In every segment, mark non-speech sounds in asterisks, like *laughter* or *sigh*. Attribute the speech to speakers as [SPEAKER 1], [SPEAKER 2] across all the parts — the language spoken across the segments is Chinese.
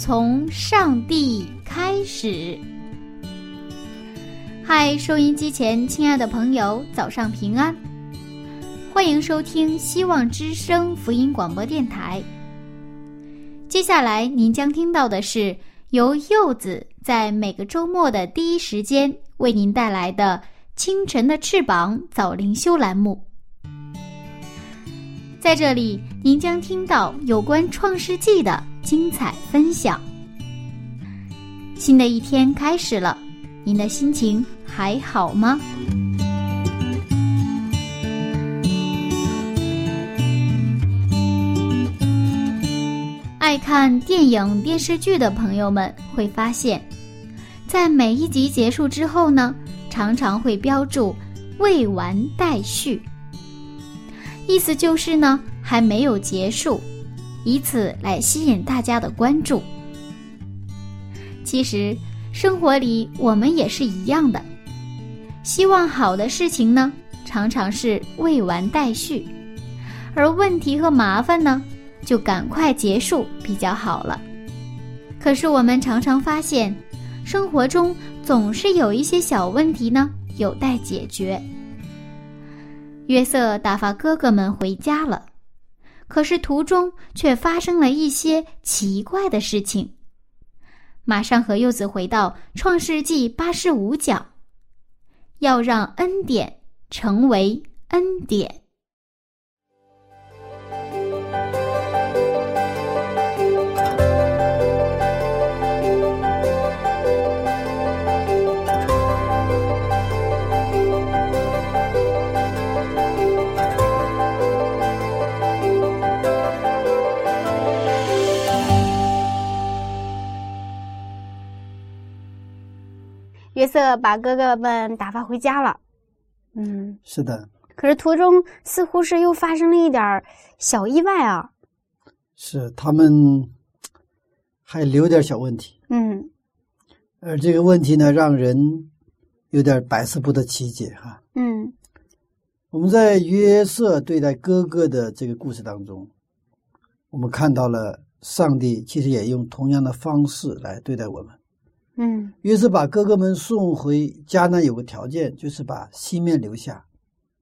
[SPEAKER 1] 从上帝开始。嗨，收音机前亲爱的朋友，早上平安！欢迎收听希望之声福音广播电台。接下来您将听到的是由柚子在每个周末的第一时间为您带来的《清晨的翅膀》早灵修栏目。在这里，您将听到有关《创世纪》的精彩分享。新的一天开始了，您的心情还好吗？爱看电影、电视剧的朋友们会发现，在每一集结束之后呢，常常会标注“未完待续”。意思就是呢，还没有结束，以此来吸引大家的关注。其实，生活里我们也是一样的，希望好的事情呢，常常是未完待续，而问题和麻烦呢，就赶快结束比较好了。可是我们常常发现，生活中总是有一些小问题呢，有待解决。约瑟打发哥哥们回家了，可是途中却发生了一些奇怪的事情。马上和柚子回到《创世纪》八十五讲，要让恩典成为恩典。
[SPEAKER 2] 约瑟把哥哥们打发回家了，嗯，
[SPEAKER 3] 是的，
[SPEAKER 2] 可是途中似乎是又发生了一点小意外啊。
[SPEAKER 3] 是他们还留点小问题，
[SPEAKER 2] 嗯
[SPEAKER 3] 而这个问题呢，让人有点百思不得其解哈。
[SPEAKER 2] 嗯
[SPEAKER 3] 我们在约瑟对待哥哥的这个故事当中，我们看到了上帝其实也用同样的方式来对待我们。
[SPEAKER 2] 嗯
[SPEAKER 3] 约瑟把哥哥们送回家呢，有个条件，就是把西面留下。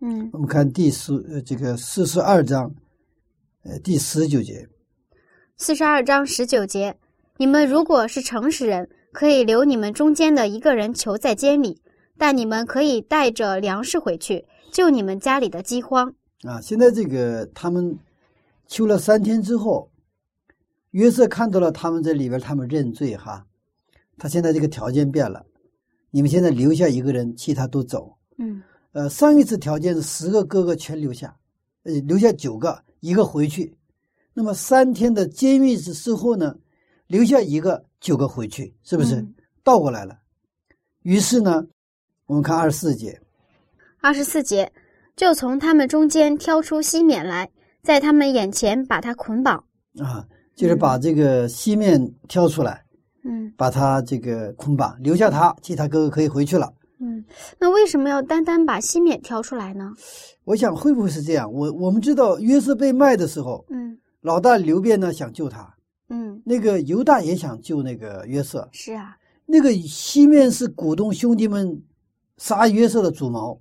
[SPEAKER 2] 嗯
[SPEAKER 3] 我们看第十呃这个四十二章，呃第十九节，
[SPEAKER 2] 四十二章十九节，你们如果是诚实人，可以留你们中间的一个人囚在监里，但你们可以带着粮食回去，救你们家里的饥荒。
[SPEAKER 3] 啊，现在这个他们求了三天之后，约瑟看到了他们在里边，他们认罪哈。他现在这个条件变了，你们现在留下一个人，其他都走。
[SPEAKER 2] 嗯
[SPEAKER 3] 呃，上一次条件是十个哥哥全留下，呃，留下九个，一个回去。那么三天的监狱之之后呢，留下一个，九个回去，是不是、
[SPEAKER 2] 嗯
[SPEAKER 3] 倒过来了？于是呢，我们看二十四节，
[SPEAKER 2] 二十四节，就从他们中间挑出西缅来，在他们眼前把他捆绑。
[SPEAKER 3] 啊，就是把这个西面挑出来，
[SPEAKER 2] 嗯
[SPEAKER 3] 把他这个捆绑，留下他，其他哥哥可以回去了。
[SPEAKER 2] 嗯，那为什么要单单把西缅挑出来呢？
[SPEAKER 3] 我想会不会是这样？我我们知道约瑟被卖的时候，
[SPEAKER 2] 嗯
[SPEAKER 3] 老大刘辩呢想救他，
[SPEAKER 2] 嗯，
[SPEAKER 3] 那个犹大也想救那个约瑟，
[SPEAKER 2] 是啊。
[SPEAKER 3] 那个西面是鼓动兄弟们杀约瑟的主谋，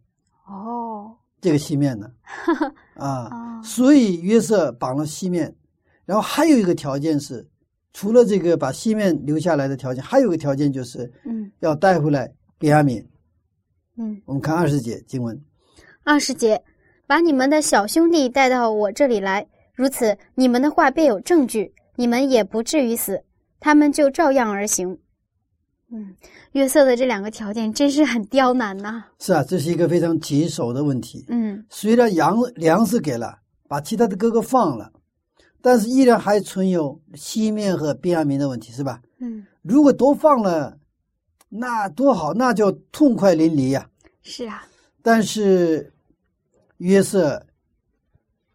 [SPEAKER 2] 哦
[SPEAKER 3] 这个西面呢，*laughs* 啊，
[SPEAKER 2] 哦
[SPEAKER 3] 所以约瑟绑了西面，然后还有一个条件是，除了这个把西面留下来的条件，还有个条件就是
[SPEAKER 2] 嗯
[SPEAKER 3] 要带回来便雅悯。
[SPEAKER 2] 嗯，
[SPEAKER 3] 我们看二十节经文，
[SPEAKER 2] 二十节，把你们的小兄弟带到我这里来，如此你们的话便有证据，你们也不至于死。他们就照样而行。嗯，约瑟的这两个条件真是很刁难呐。
[SPEAKER 3] 是啊，这是一个非常棘手的问题。
[SPEAKER 2] 嗯
[SPEAKER 3] 虽然粮粮食给了，把其他的哥哥放了，但是依然还存有西面和便雅明的问题，是吧？
[SPEAKER 2] 嗯，
[SPEAKER 3] 如果都放了，那多好，那叫痛快淋漓呀、
[SPEAKER 2] 是啊，
[SPEAKER 3] 但是约瑟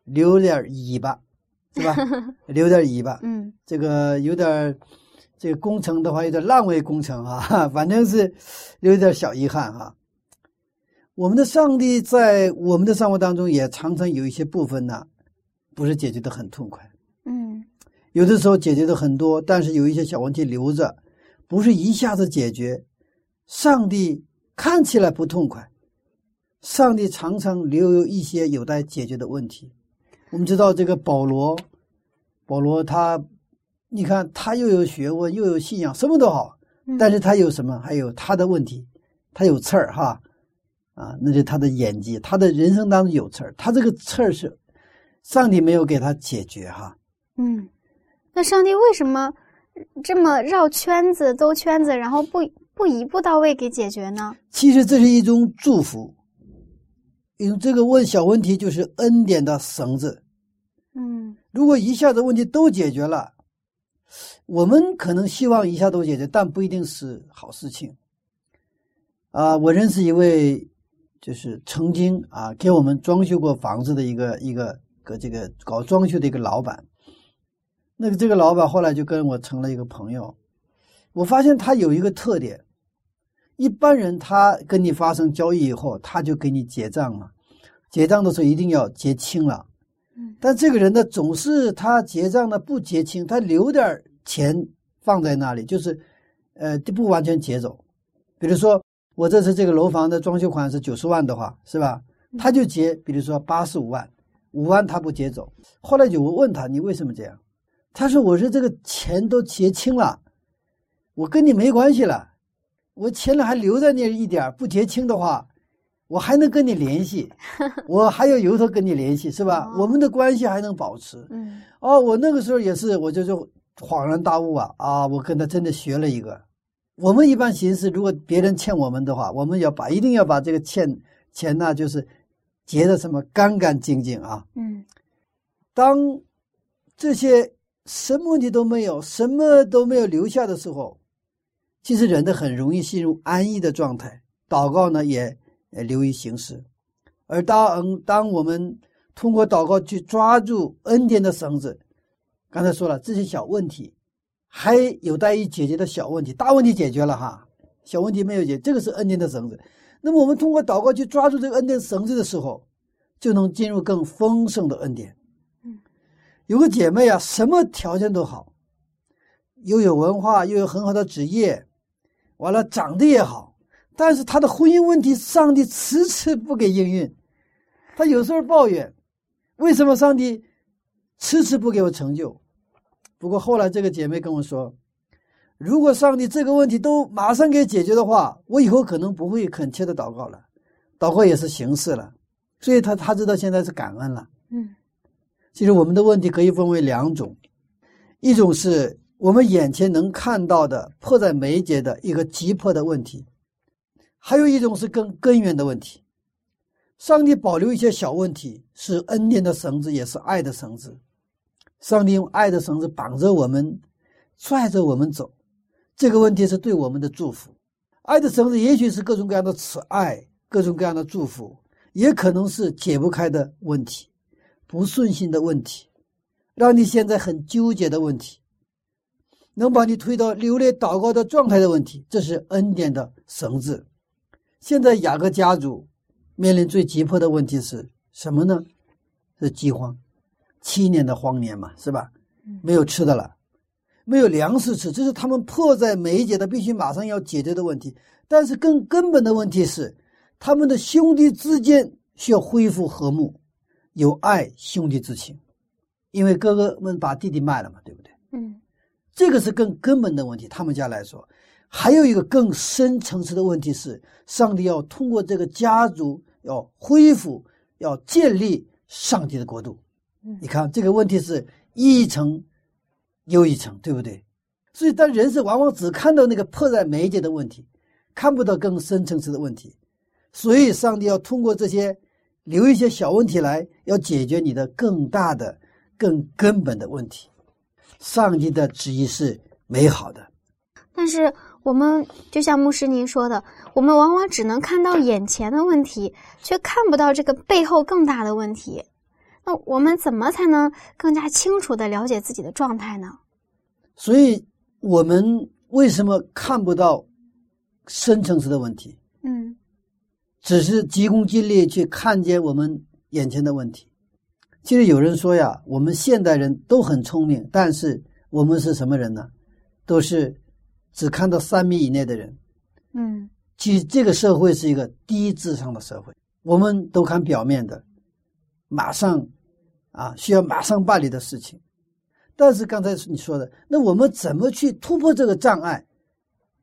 [SPEAKER 3] 留点尾巴，是吧？*laughs* 留点尾巴，
[SPEAKER 2] 嗯。
[SPEAKER 3] 这个有点儿这个工程的话，有点烂尾工程啊，*laughs* 反正是有点小遗憾哈、我们的上帝在我们的生活当中也常常有一些部分呢，不是解决的很痛快，
[SPEAKER 2] 嗯
[SPEAKER 3] 有的时候解决的很多，但是有一些小问题留着，不是一下子解决。上帝看起来不痛快，上帝常常留有一些有待解决的问题。我们知道这个保罗，保罗他，你看他又有学问，又有信仰，什么都好，
[SPEAKER 2] 嗯
[SPEAKER 3] 但是他有什么？还有他的问题，他有刺儿哈，啊，那是他的演技，他的人生当中有刺儿，他这个刺儿是上帝没有给他解决哈。
[SPEAKER 2] 嗯，那上帝为什么这么绕圈子、兜圈子，然后不不一步到位给解决呢？
[SPEAKER 3] 其实这是一种祝福，因为这个问小问题就是恩典的绳子。
[SPEAKER 2] 嗯
[SPEAKER 3] 如果一下子问题都解决了，我们可能希望一下都解决，但不一定是好事情。啊，我认识一位，就是曾经啊给我们装修过房子的一个一个个这个搞装修的一个老板。那个这个老板后来就跟我成了一个朋友。我发现他有一个特点，一般人他跟你发生交易以后，他就给你结账了，结账的时候一定要结清了。
[SPEAKER 2] 嗯
[SPEAKER 3] 但这个人呢，总是他结账呢不结清，他留点钱放在那里，就是，呃，就不完全结走。比如说，我这次这个楼房的装修款是九十万的话，是吧？他就结，比如说八十五万，五万他不结走。后来就我问他，你为什么这样？他说：“我是这个钱都结清了，我跟你没关系了，我钱呢还留在那一点，不结清的话，我还能跟你联系，*laughs* 我还有由头跟你联系，是吧？
[SPEAKER 2] 哦
[SPEAKER 3] 我们的关系还能保持。
[SPEAKER 2] 嗯
[SPEAKER 3] 哦，我那个时候也是，我就就恍然大悟啊啊！我跟他真的学了一个。我们一般形式，如果别人欠我们的话，我们要把一定要把这个欠钱呢，就是结的什么干干净净啊。
[SPEAKER 2] 嗯
[SPEAKER 3] 当这些什么问题都没有，什么都没有留下的时候，其实人的很容易进入安逸的状态，祷告呢也呃流于形式。而当当我们通过祷告去抓住恩典的绳子，刚才说了这些小问题，还有待于解决的小问题，大问题解决了哈，小问题没有解，这个是恩典的绳子。那么我们通过祷告去抓住这个恩典绳子的时候，就能进入更丰盛的恩典。有个姐妹啊，什么条件都好，又有文化，又有很好的职业，完了长得也好，但是她的婚姻问题，上帝迟迟不给应允。她有时候抱怨，为什么上帝迟迟不给我成就？不过后来这个姐妹跟我说，如果上帝这个问题都马上给解决的话，我以后可能不会恳切的祷告了，祷告也是形式了。所以她她知道现在是感恩了。其实我们的问题可以分为两种，一种是我们眼前能看到的迫在眉睫的一个急迫的问题，还有一种是更根源的问题。上帝保留一些小问题，是恩典的绳子，也是爱的绳子。上帝用爱的绳子绑着我们，拽着我们走。这个问题是对我们的祝福。爱的绳子也许是各种各样的慈爱，各种各样的祝福，也可能是解不开的问题。不顺心的问题，让你现在很纠结的问题，能把你推到流泪祷告的状态的问题，这是恩典的绳子。现在雅各家族面临最急迫的问题是什么呢？是饥荒，七年的荒年嘛，是吧？没有吃的了，没有粮食吃，这是他们迫在眉睫的，必须马上要解决的问题。但是更根本的问题是，他们的兄弟之间需要恢复和睦。有爱兄弟之情，因为哥哥们把弟弟卖了嘛，对不对？
[SPEAKER 2] 嗯
[SPEAKER 3] 这个是更根本的问题。他们家来说，还有一个更深层次的问题是，上帝要通过这个家族要恢复、要建立上帝的国度。
[SPEAKER 2] 嗯
[SPEAKER 3] 你看，这个问题是一层又一层，对不对？所以，但人是往往只看到那个迫在眉睫的问题，看不到更深层次的问题。所以，上帝要通过这些留一些小问题来，要解决你的更大的、更根本的问题。上帝的旨意是美好的，
[SPEAKER 2] 但是我们就像牧师您说的，我们往往只能看到眼前的问题，却看不到这个背后更大的问题。那我们怎么才能更加清楚的了解自己的状态呢？
[SPEAKER 3] 所以，我们为什么看不到深层次的问题？
[SPEAKER 2] 嗯，
[SPEAKER 3] 只是急功近利去看见我们眼前的问题。其实有人说呀，我们现代人都很聪明，但是我们是什么人呢？都是只看到三米以内的人。
[SPEAKER 2] 嗯，
[SPEAKER 3] 其实这个社会是一个低智商的社会，我们都看表面的。马上，啊，需要马上办理的事情，但是刚才你说的，那我们怎么去突破这个障碍，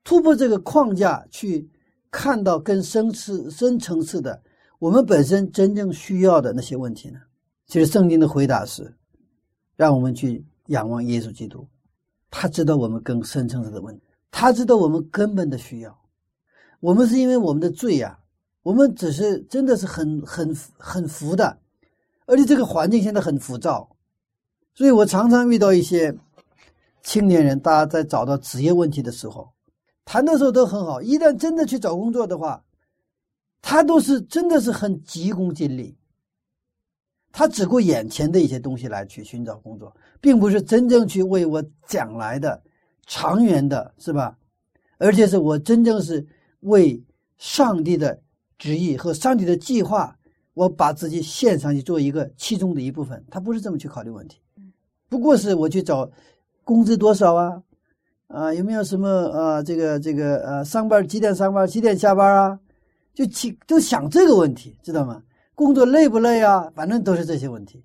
[SPEAKER 3] 突破这个框架，去看到更深次、深层次的我们本身真正需要的那些问题呢？其实圣经的回答是，让我们去仰望耶稣基督，他知道我们更深层次的问题，他知道我们根本的需要，我们是因为我们的罪呀，我们只是真的是很很很浮的。而且这个环境现在很浮躁，所以我常常遇到一些青年人，大家在找到职业问题的时候，谈的时候都很好。一旦真的去找工作的话，他都是真的是很急功近利，他只顾眼前的一些东西来去寻找工作，并不是真正去为我将来的长远的，是吧？而且是我真正是为上帝的旨意和上帝的计划。我把自己献上去做一个其中的一部分，他不是这么去考虑问题，不过是我去找工资多少啊，啊有没有什么啊这个这个呃上班几点上班几点下班啊，就去都想这个问题，知道吗？工作累不累啊？反正都是这些问题。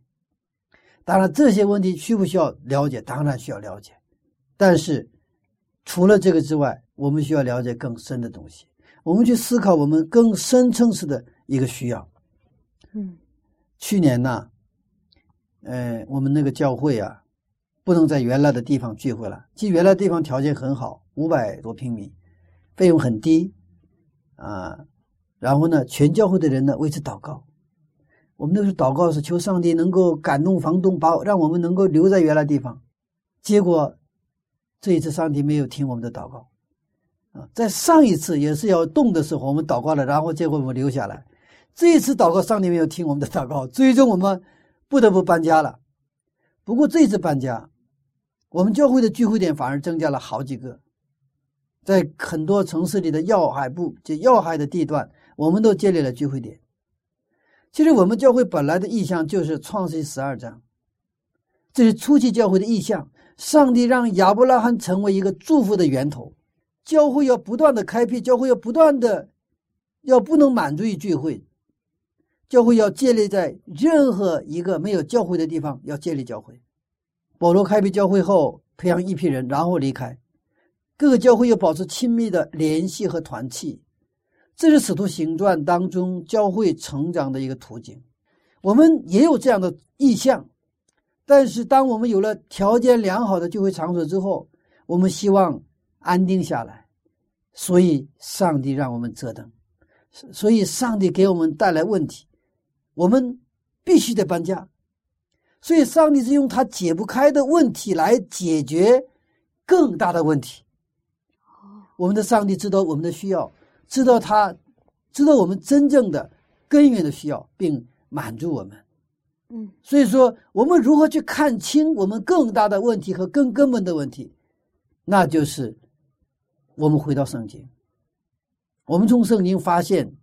[SPEAKER 3] 当然这些问题需不需要了解？当然需要了解，但是除了这个之外，我们需要了解更深的东西，我们去思考我们更深层次的一个需要。
[SPEAKER 2] 嗯，
[SPEAKER 3] 去年呢，呃，我们那个教会啊，不能在原来的地方聚会了。其实原来地方条件很好，五百多平米，费用很低，啊，然后呢，全教会的人呢为此祷告。我们那时候祷告是求上帝能够感动房东，把让我们能够留在原来地方。结果这一次上帝没有听我们的祷告，啊，在上一次也是要动的时候，我们祷告了，然后结果我们留下来。这一次祷告，上帝没有听我们的祷告，最终我们不得不搬家了。不过这一次搬家，我们教会的聚会点反而增加了好几个，在很多城市里的要害部、这要害的地段，我们都建立了聚会点。其实我们教会本来的意向就是创世十二章，这是初期教会的意向。上帝让亚伯拉罕成为一个祝福的源头，教会要不断的开辟，教会要不断的，要不能满足于聚会。教会要建立在任何一个没有教会的地方，要建立教会。保罗开辟教会后，培养一批人，然后离开。各个教会又保持亲密的联系和团契，这是使徒行传当中教会成长的一个途径。我们也有这样的意向，但是当我们有了条件良好的聚会场所之后，我们希望安定下来，所以上帝让我们折腾，所以上帝给我们带来问题。我们必须得搬家，所以上帝是用他解不开的问题来解决更大的问题。我们的上帝知道我们的需要，知道他知道我们真正的根源的需要，并满足我们。
[SPEAKER 2] 嗯，
[SPEAKER 3] 所以说，我们如何去看清我们更大的问题和更根本的问题，那就是我们回到圣经，我们从圣经发现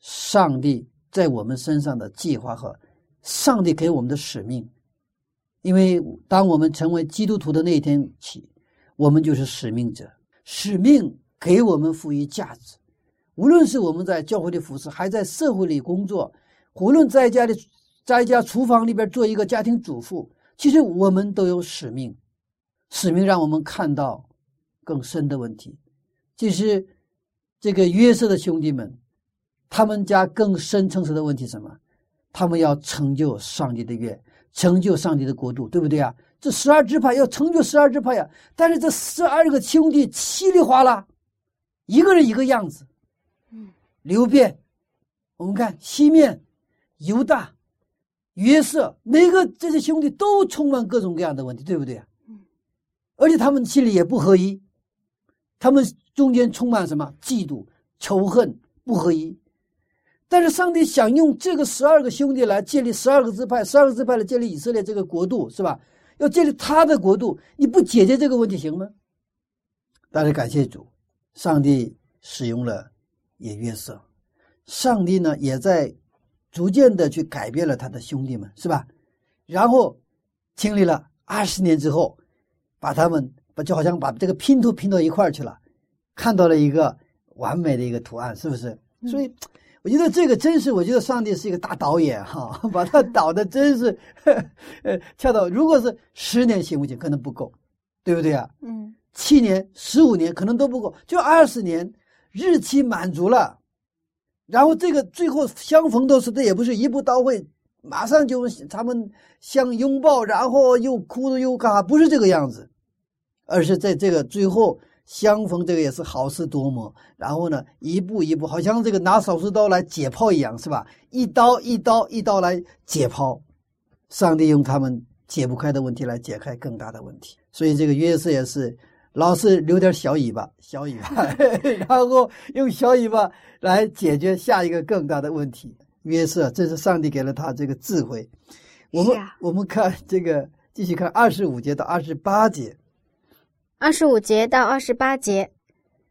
[SPEAKER 3] 上帝。在我们身上的计划和上帝给我们的使命，因为当我们成为基督徒的那一天起，我们就是使命者。使命给我们赋予价值，无论是我们在教会里服侍，还在社会里工作，无论在家里，在家厨房里边做一个家庭主妇，其实我们都有使命。使命让我们看到更深的问题。就是，这个约瑟的兄弟们。他们家更深层次的问题什么？他们要成就上帝的愿，成就上帝的国度，对不对啊？这十二支派要成就十二支派呀，但是这十二个兄弟稀里哗啦，一个人一个样子。
[SPEAKER 2] 嗯，
[SPEAKER 3] 流变，我们看西面、犹大、约瑟，每个这些兄弟都充满各种各样的问题，对不对啊？
[SPEAKER 2] 嗯，
[SPEAKER 3] 而且他们心里也不合一，他们中间充满什么嫉妒、仇恨、不合一。但是上帝想用这个十二个兄弟来建立十二个支派，十二个支派来建立以色列这个国度，是吧？要建立他的国度，你不解决这个问题行吗？但是感谢主，上帝使用了也约瑟，上帝呢也在逐渐的去改变了他的兄弟们，是吧？然后经历了二十年之后，把他们把就好像把这个拼图拼到一块儿去了，看到了一个完美的一个图案，是不是？所以。我觉得这个真是，我觉得上帝是一个大导演哈，把他导的真是，呃，恰到。如果是十年行不行？可能不够，对不对啊？
[SPEAKER 2] 嗯，
[SPEAKER 3] 七年、十五年可能都不够，就二十年，日期满足了，然后这个最后相逢都是，这也不是一步到位，马上就他们相拥抱，然后又哭又干啥？不是这个样子，而是在这个最后。相逢这个也是好事多磨，然后呢，一步一步，好像这个拿手术刀来解剖一样，是吧？一刀一刀一刀来解剖，上帝用他们解不开的问题来解开更大的问题。所以这个约瑟也是老是留点小尾巴，小尾巴，*laughs* 然后用小尾巴来解决下一个更大的问题。约瑟，这是上帝给了他这个智慧。我们我们看这个，继续看二十五节到二十八节。
[SPEAKER 2] 二十五节到二十八节，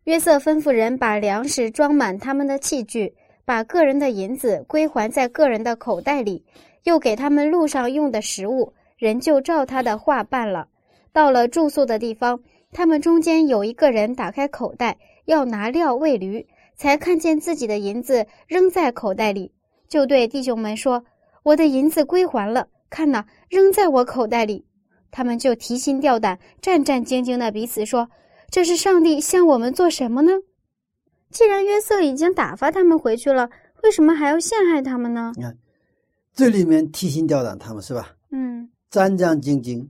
[SPEAKER 2] 约瑟吩咐人把粮食装满他们的器具，把个人的银子归还在个人的口袋里，又给他们路上用的食物，人就照他的话办了。到了住宿的地方，他们中间有一个人打开口袋要拿料喂驴，才看见自己的银子扔在口袋里，就对弟兄们说：“我的银子归还了，看呐，扔在我口袋里。”他们就提心吊胆、战战兢兢的彼此说：“这是上帝向我们做什么呢？既然约瑟已经打发他们回去了，为什么还要陷害他们呢？”
[SPEAKER 3] 你看，这里面提心吊胆，他们是吧？
[SPEAKER 2] 嗯，
[SPEAKER 3] 战战兢兢，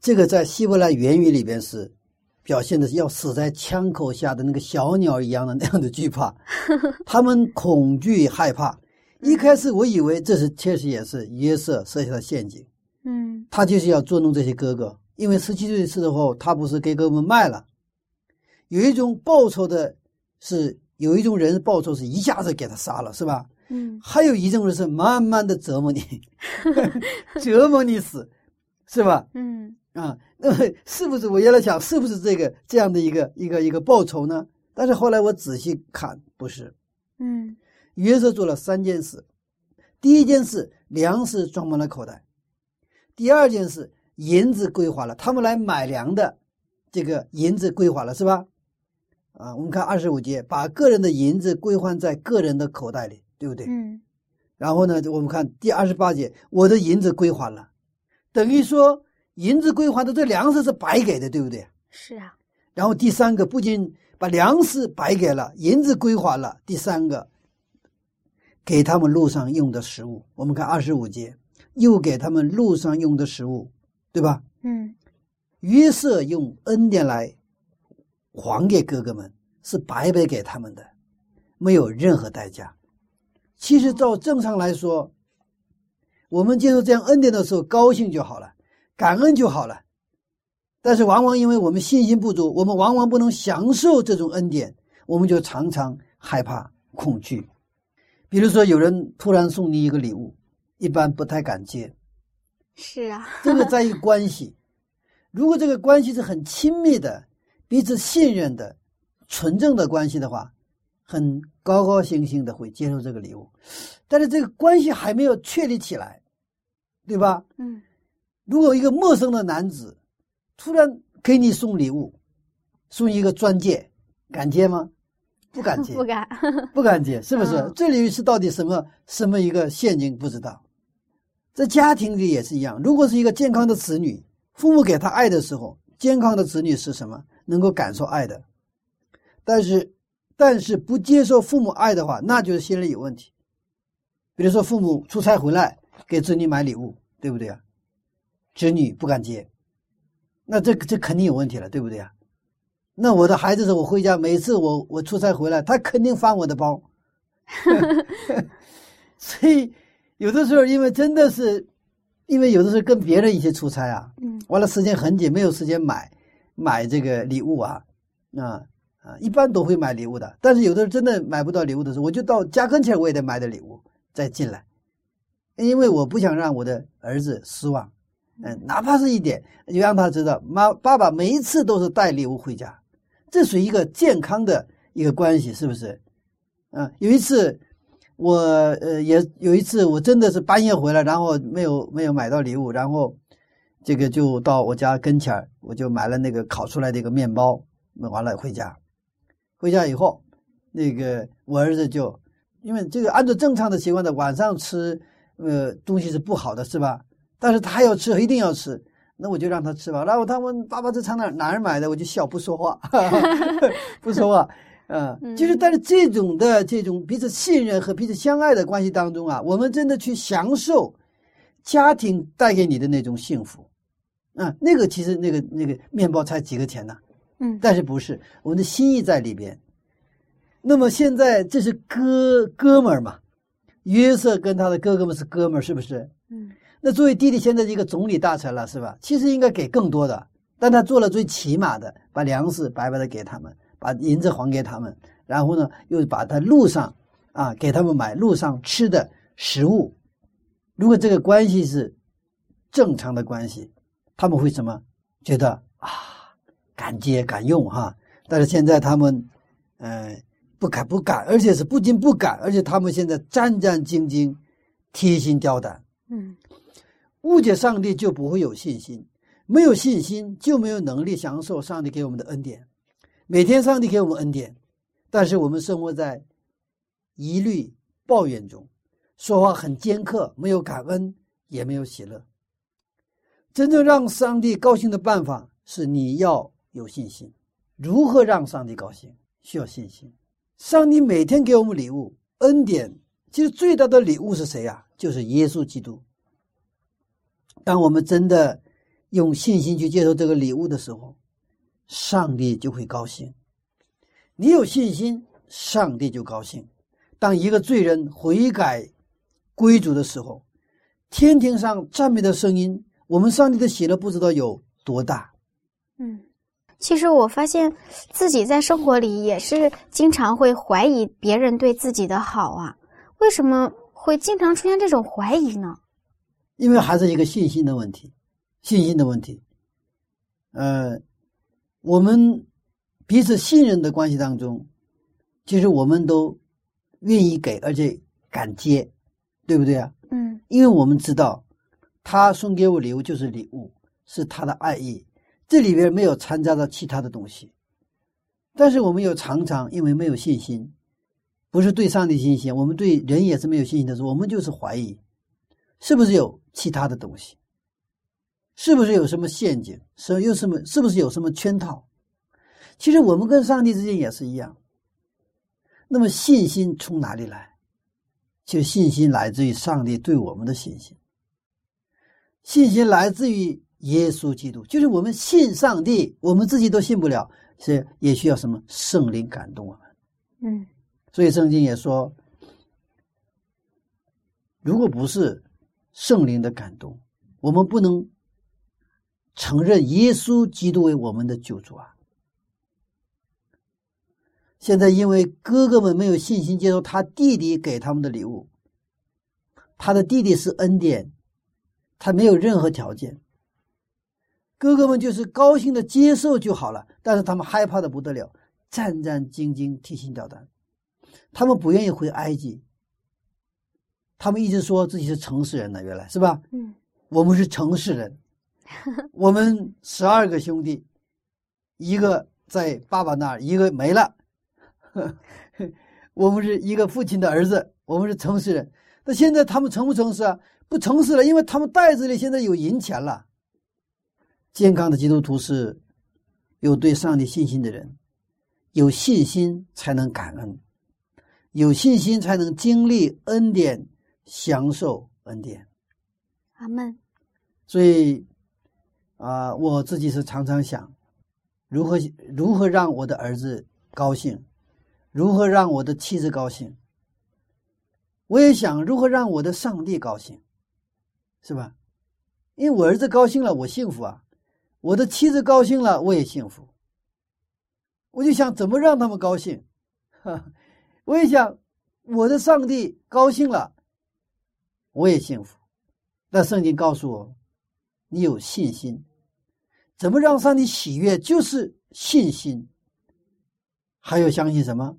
[SPEAKER 3] 这个在希伯来原语里边是表现的是要死在枪口下的那个小鸟一样的那样的惧怕，*laughs* 他们恐惧害怕。一开始我以为这是确实也是约瑟设下的陷阱。
[SPEAKER 2] 嗯，
[SPEAKER 3] 他就是要捉弄这些哥哥，因为十七岁的时候，他不是给哥哥们卖了。有一种报仇的，是有一种人报仇是一下子给他杀了，是吧？
[SPEAKER 2] 嗯，
[SPEAKER 3] 还有一种人是慢慢的折磨你，*laughs* 折磨你死，是吧？
[SPEAKER 2] 嗯，
[SPEAKER 3] 啊，那么是不是我原来想是不是这个这样的一个一个一个报仇呢？但是后来我仔细看，不是。
[SPEAKER 2] 嗯，
[SPEAKER 3] 约瑟做了三件事，第一件事，粮食装满了口袋。第二件事，银子归还了，他们来买粮的，这个银子归还了，是吧？啊，我们看二十五节，把个人的银子归还在个人的口袋里，对不对？
[SPEAKER 2] 嗯。
[SPEAKER 3] 然后呢，我们看第二十八节，我的银子归还了，等于说银子归还的这粮食是白给的，对不对？
[SPEAKER 2] 是啊。
[SPEAKER 3] 然后第三个，不仅把粮食白给了，银子归还了，第三个，给他们路上用的食物，我们看二十五节。又给他们路上用的食物，对吧？
[SPEAKER 2] 嗯，
[SPEAKER 3] 约瑟用恩典来还给哥哥们，是白白给他们的，没有任何代价。其实照正常来说，我们接受这样恩典的时候，高兴就好了，感恩就好了。但是往往因为我们信心不足，我们往往不能享受这种恩典，我们就常常害怕、恐惧。比如说，有人突然送你一个礼物。一般不太敢接，
[SPEAKER 2] 是啊，
[SPEAKER 3] 这个在于 *laughs* 关系。如果这个关系是很亲密的、彼此信任的、纯正的关系的话，很高高兴兴的会接受这个礼物。但是这个关系还没有确立起来，对吧？
[SPEAKER 2] 嗯。
[SPEAKER 3] 如果一个陌生的男子突然给你送礼物，送一个钻戒，敢接吗？不敢接，*laughs*
[SPEAKER 2] 不敢，
[SPEAKER 3] 不敢接，是不是？*laughs* 这里是到底什么什么一个陷阱？不知道。在家庭里也是一样，如果是一个健康的子女，父母给他爱的时候，健康的子女是什么？能够感受爱的。但是，但是不接受父母爱的话，那就是心理有问题。比如说，父母出差回来给子女买礼物，对不对啊？子女不敢接，那这这肯定有问题了，对不对啊？那我的孩子是我回家，每次我我出差回来，他肯定翻我的包，*laughs* *laughs* 所以有的时候因为真的是，因为有的时候跟别人一起出差啊，
[SPEAKER 2] 嗯。
[SPEAKER 3] 完了时间很紧，没有时间买买这个礼物啊，啊啊，一般都会买礼物的，但是有的时候真的买不到礼物的时候，我就到家跟前我也得买点礼物再进来，因为我不想让我的儿子失望，嗯，哪怕是一点，就让他知道妈爸爸每一次都是带礼物回家，这属于一个健康的一个关系，是不是？啊，有一次我呃也有一次我真的是半夜回来，然后没有没有买到礼物，然后这个就到我家跟前儿我就买了那个烤出来的一个面包，那完了回家，回家以后，那个我儿子就因为这个按照正常的习惯的晚上吃呃东西是不好的是吧？但是他要吃，一定要吃。那我就让他吃吧。然后他问爸爸这从哪哪儿买的，我就笑不说话，不说话。*laughs* 嗯，就是但是这种的这种彼此信任和彼此相爱的关系当中啊，我们真的去享受家庭带给你的那种幸福。啊，那个其实那个那个面包才几个钱呢，
[SPEAKER 2] 嗯
[SPEAKER 3] 但是不是我们的心意在里边。那么现在这是哥哥们儿嘛，约瑟跟他的哥哥们是哥们儿，是不是？
[SPEAKER 2] 嗯
[SPEAKER 3] 那作为弟弟现在一个总理大臣了，是吧？其实应该给更多的，但他做了最起码的，把粮食白白的给他们，把银子还给他们，然后呢，又把他路上啊给他们买路上吃的食物。如果这个关系是正常的关系，他们会什么？觉得啊，敢接敢用哈。但是现在他们，呃，不敢不敢，而且是不仅不敢，而且他们现在战战兢兢，提心吊胆。
[SPEAKER 2] 嗯
[SPEAKER 3] 误解上帝就不会有信心，没有信心就没有能力享受上帝给我们的恩典。每天上帝给我们恩典，但是我们生活在疑虑、抱怨中，说话很尖刻，没有感恩，也没有喜乐。真正让上帝高兴的办法是你要有信心。如何让上帝高兴？需要信心。上帝每天给我们礼物，恩典。其实最大的礼物是谁呀、就是耶稣基督。当我们真的用信心去接受这个礼物的时候，上帝就会高兴。你有信心，上帝就高兴。当一个罪人悔改归主的时候，天庭上赞美的声音，我们上帝的喜乐不知道有多大。
[SPEAKER 2] 嗯。其实我发现自己在生活里也是经常会怀疑别人对自己的好啊，为什么会经常出现这种怀疑呢？
[SPEAKER 3] 因为还是一个信心的问题，信心的问题。呃，我们彼此信任的关系当中，其实我们都愿意给，而且敢接，对不对啊？
[SPEAKER 2] 嗯
[SPEAKER 3] 因为我们知道，他送给我礼物就是礼物，是他的爱意，这里边没有掺杂到其他的东西。但是我们又常常因为没有信心，不是对上帝信心，我们对人也是没有信心的时候，我们就是怀疑，是不是有其他的东西？是不是有什么陷阱？是有什么？是不是有什么圈套？其实我们跟上帝之间也是一样。那么信心从哪里来？其实信心来自于上帝对我们的信心，信心来自于耶稣基督。就是我们信上帝，我们自己都信不了，是也需要什么圣灵感动我们。
[SPEAKER 2] 嗯
[SPEAKER 3] 所以圣经也说，如果不是圣灵的感动，我们不能承认耶稣基督为我们的救主啊。现在因为哥哥们没有信心接受他弟弟给他们的礼物，他的弟弟是恩典，他没有任何条件，哥哥们就是高兴的接受就好了，但是他们害怕的不得了，战战兢兢，提心吊胆。他们不愿意回埃及，他们一直说自己是城市人呢，原来是吧？
[SPEAKER 2] 嗯
[SPEAKER 3] 我们是城市人，*laughs* 我们十二个兄弟，一个在爸爸那儿，一个没了。*laughs* 我们是一个父亲的儿子，我们是城市人。那现在他们诚不诚实啊？不诚实了，因为他们袋子里现在有银钱了。健康的基督徒是有对上帝信心的人，有信心才能感恩，有信心才能经历恩典，享受恩典。
[SPEAKER 2] 阿门。
[SPEAKER 3] 所以啊，我自己是常常想，如何如何让我的儿子高兴，如何让我的妻子高兴。我也想如何让我的上帝高兴，是吧？因为我儿子高兴了，我幸福啊；我的妻子高兴了，我也幸福。我就想怎么让他们高兴，哈，我也想我的上帝高兴了，我也幸福。那圣经告诉我，你有信心，怎么让上帝喜悦？就是信心。还有相信什么？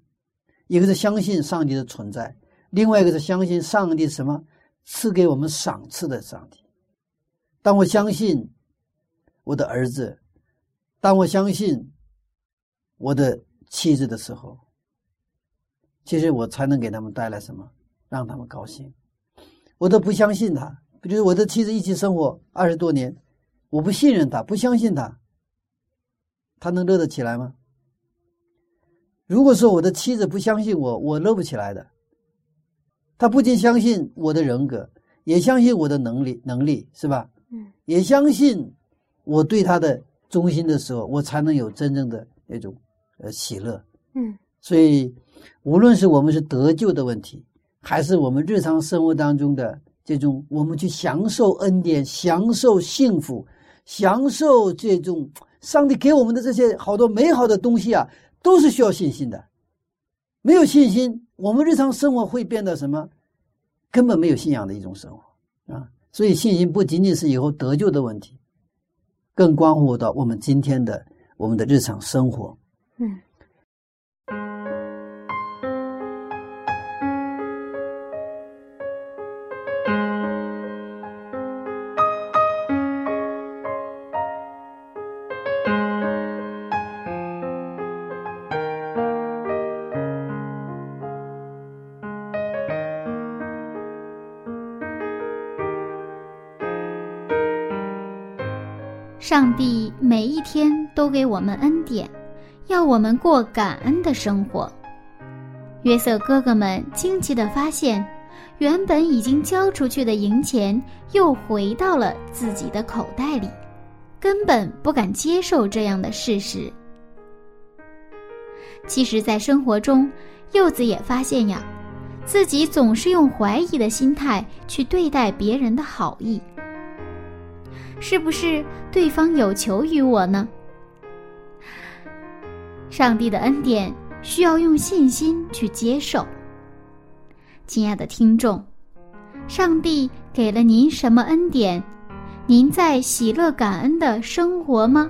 [SPEAKER 3] 一个是相信上帝的存在，另外一个是相信上帝什么赐给我们赏赐的上帝。当我相信我的儿子，当我相信。我的妻子的时候，其实我才能给他们带来什么，让他们高兴。我都不相信他，比如我的妻子一起生活二十多年，我不信任他，不相信他，他能乐得起来吗？如果说我的妻子不相信我，我乐不起来的。他不仅相信我的人格，也相信我的能力，能力是吧？
[SPEAKER 2] 嗯，
[SPEAKER 3] 也相信我对他的忠心的时候，我才能有真正的那种。呃，喜乐，
[SPEAKER 2] 嗯，
[SPEAKER 3] 所以无论是我们是得救的问题，还是我们日常生活当中的这种，我们去享受恩典、享受幸福、享受这种上帝给我们的这些好多美好的东西啊，都是需要信心的。没有信心，我们日常生活会变得什么？根本没有信仰的一种生活啊！所以信心不仅仅是以后得救的问题，更关乎到我们今天的我们的日常生活。
[SPEAKER 1] 上帝每一天都给我们恩典。要我们过感恩的生活。约瑟哥哥们惊奇地发现，原本已经交出去的银钱又回到了自己的口袋里，根本不敢接受这样的事实。其实，在生活中，柚子也发现呀，自己总是用怀疑的心态去对待别人的好意，是不是对方有求于我呢？上帝的恩典需要用信心去接受。亲爱的听众，上帝给了您什么恩典？您在喜乐感恩的生活吗？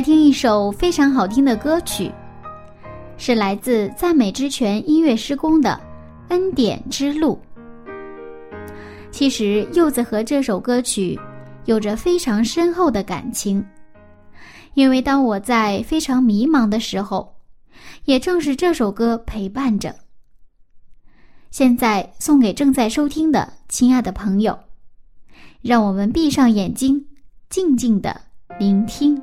[SPEAKER 1] 来听一首非常好听的歌曲，是来自赞美之泉音乐施工的。恩典之路。其实，柚子和这首歌曲有着非常深厚的感情，因为当我在非常迷茫的时候，也正是这首歌陪伴着。现在送给正在收听的亲爱的朋友，让我们闭上眼睛，静静的聆听。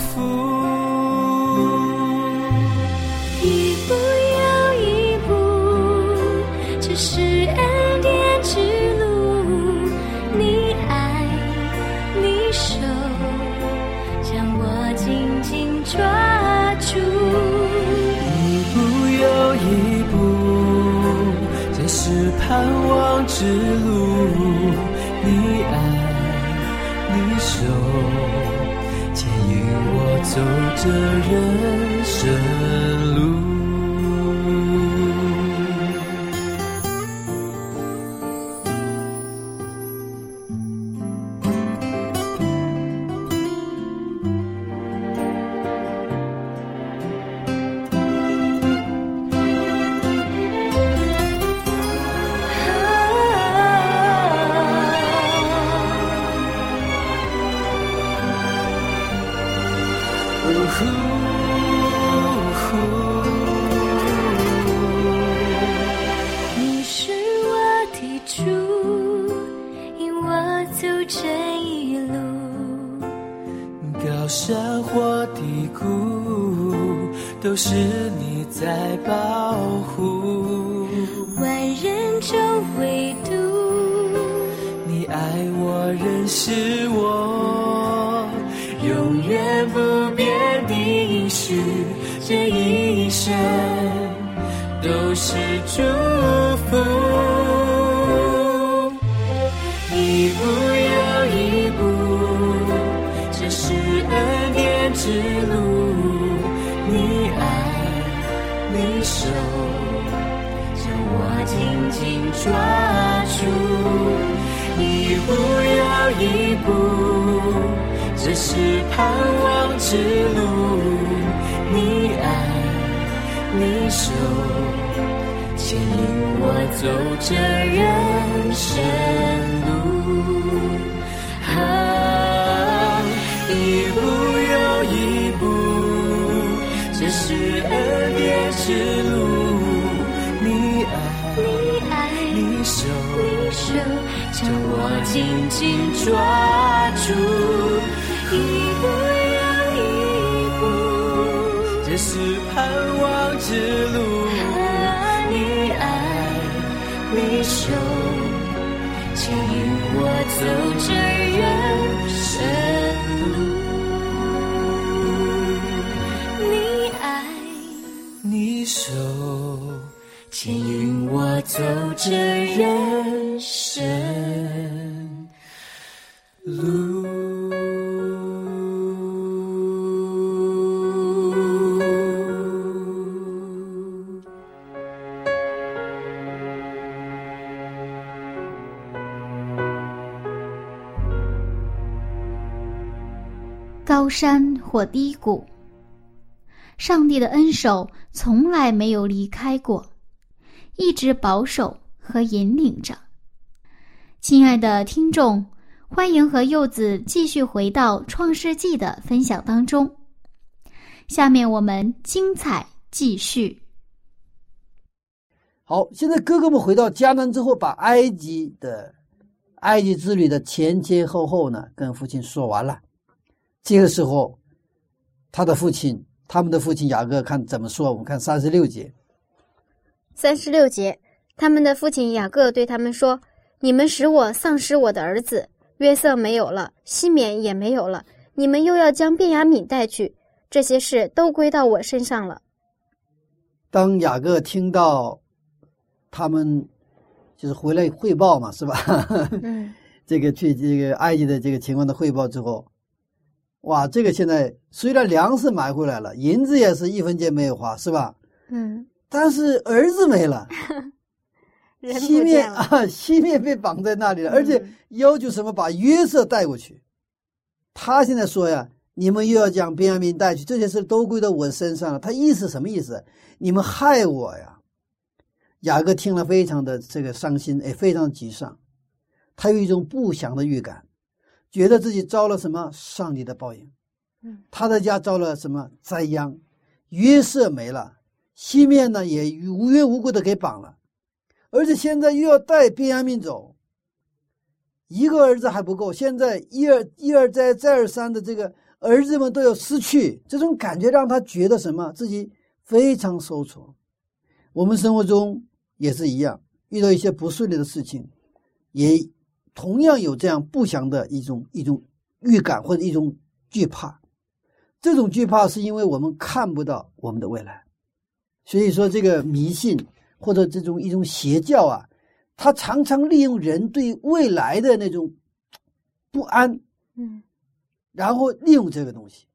[SPEAKER 4] 之路，
[SPEAKER 5] 你爱，你守，牵引我走这
[SPEAKER 4] 人生。或低谷，都是你在保护。
[SPEAKER 5] 万人中唯独
[SPEAKER 4] 你爱我，认识我，永远不变的应许，这一生都是祝福。是盼望之路。你爱，你守，牵引我走这人生路。啊，一步又一步，这是恩典之路。你爱，
[SPEAKER 5] 你爱
[SPEAKER 4] 你守，
[SPEAKER 5] 你手，将我紧紧抓住，一步又一步。
[SPEAKER 4] 这是盼望之路。
[SPEAKER 5] 你爱，
[SPEAKER 4] 你守，
[SPEAKER 5] 牵引我走这人生路。你爱。
[SPEAKER 4] 你手牵引我走这人
[SPEAKER 1] 高山或低谷，上帝的恩手从来没有离开过，一直保守和引领着。亲爱的听众，欢迎和柚子继续回到《创世纪》的分享当中。下面我们精彩继续。
[SPEAKER 3] 好，现在哥哥们回到迦南之后，把埃及的埃及之旅的前前后后呢，跟父亲说完了。这个时候，他的父亲，他们的父亲雅各看怎么说？我们看三十六节。
[SPEAKER 2] 三十六节，他们的父亲雅各对他们说：“你们使我丧失我的儿子约瑟没有了，西缅也没有了，你们又要将便雅敏带去，这些事都归到我身上了。
[SPEAKER 3] 当雅各听到他们就是回来汇报嘛，是吧？” *laughs*
[SPEAKER 2] 嗯，
[SPEAKER 3] 这个去这个埃及的这个情况的汇报之后，哇，这个现在虽然粮食买回来了，银子也是一分钱没有花，是吧？
[SPEAKER 2] 嗯，
[SPEAKER 3] 但是儿子没了，*laughs*
[SPEAKER 2] 人
[SPEAKER 3] 西面。啊，西面被绑在那里了，而且
[SPEAKER 2] 嗯
[SPEAKER 3] 要求什么把约瑟带过去。他现在说呀，你们又要将便雅悯带去，这些事都归到我身上了。他意思什么意思？你们害我呀！雅各听了非常的这个伤心，也非常沮丧，他有一种不祥的预感，觉得自己遭了什么上帝的报应。
[SPEAKER 2] 嗯，
[SPEAKER 3] 他的家遭了什么灾殃？约瑟没了，西面呢也无缘无故的给绑了。而且现在又要带便雅悯走，一个儿子还不够，现在一而一而再再而三的这个儿子们都要失去，这种感觉让他觉得什么？自己非常受挫。我们生活中也是一样，遇到一些不顺利的事情，也同样有这样不祥的一种一种预感或者一种惧怕。这种惧怕是因为我们看不到我们的未来，所以说这个迷信或者这种一种邪教啊，他常常利用人对未来的那种不安，
[SPEAKER 2] 嗯
[SPEAKER 3] 然后利用这个东西，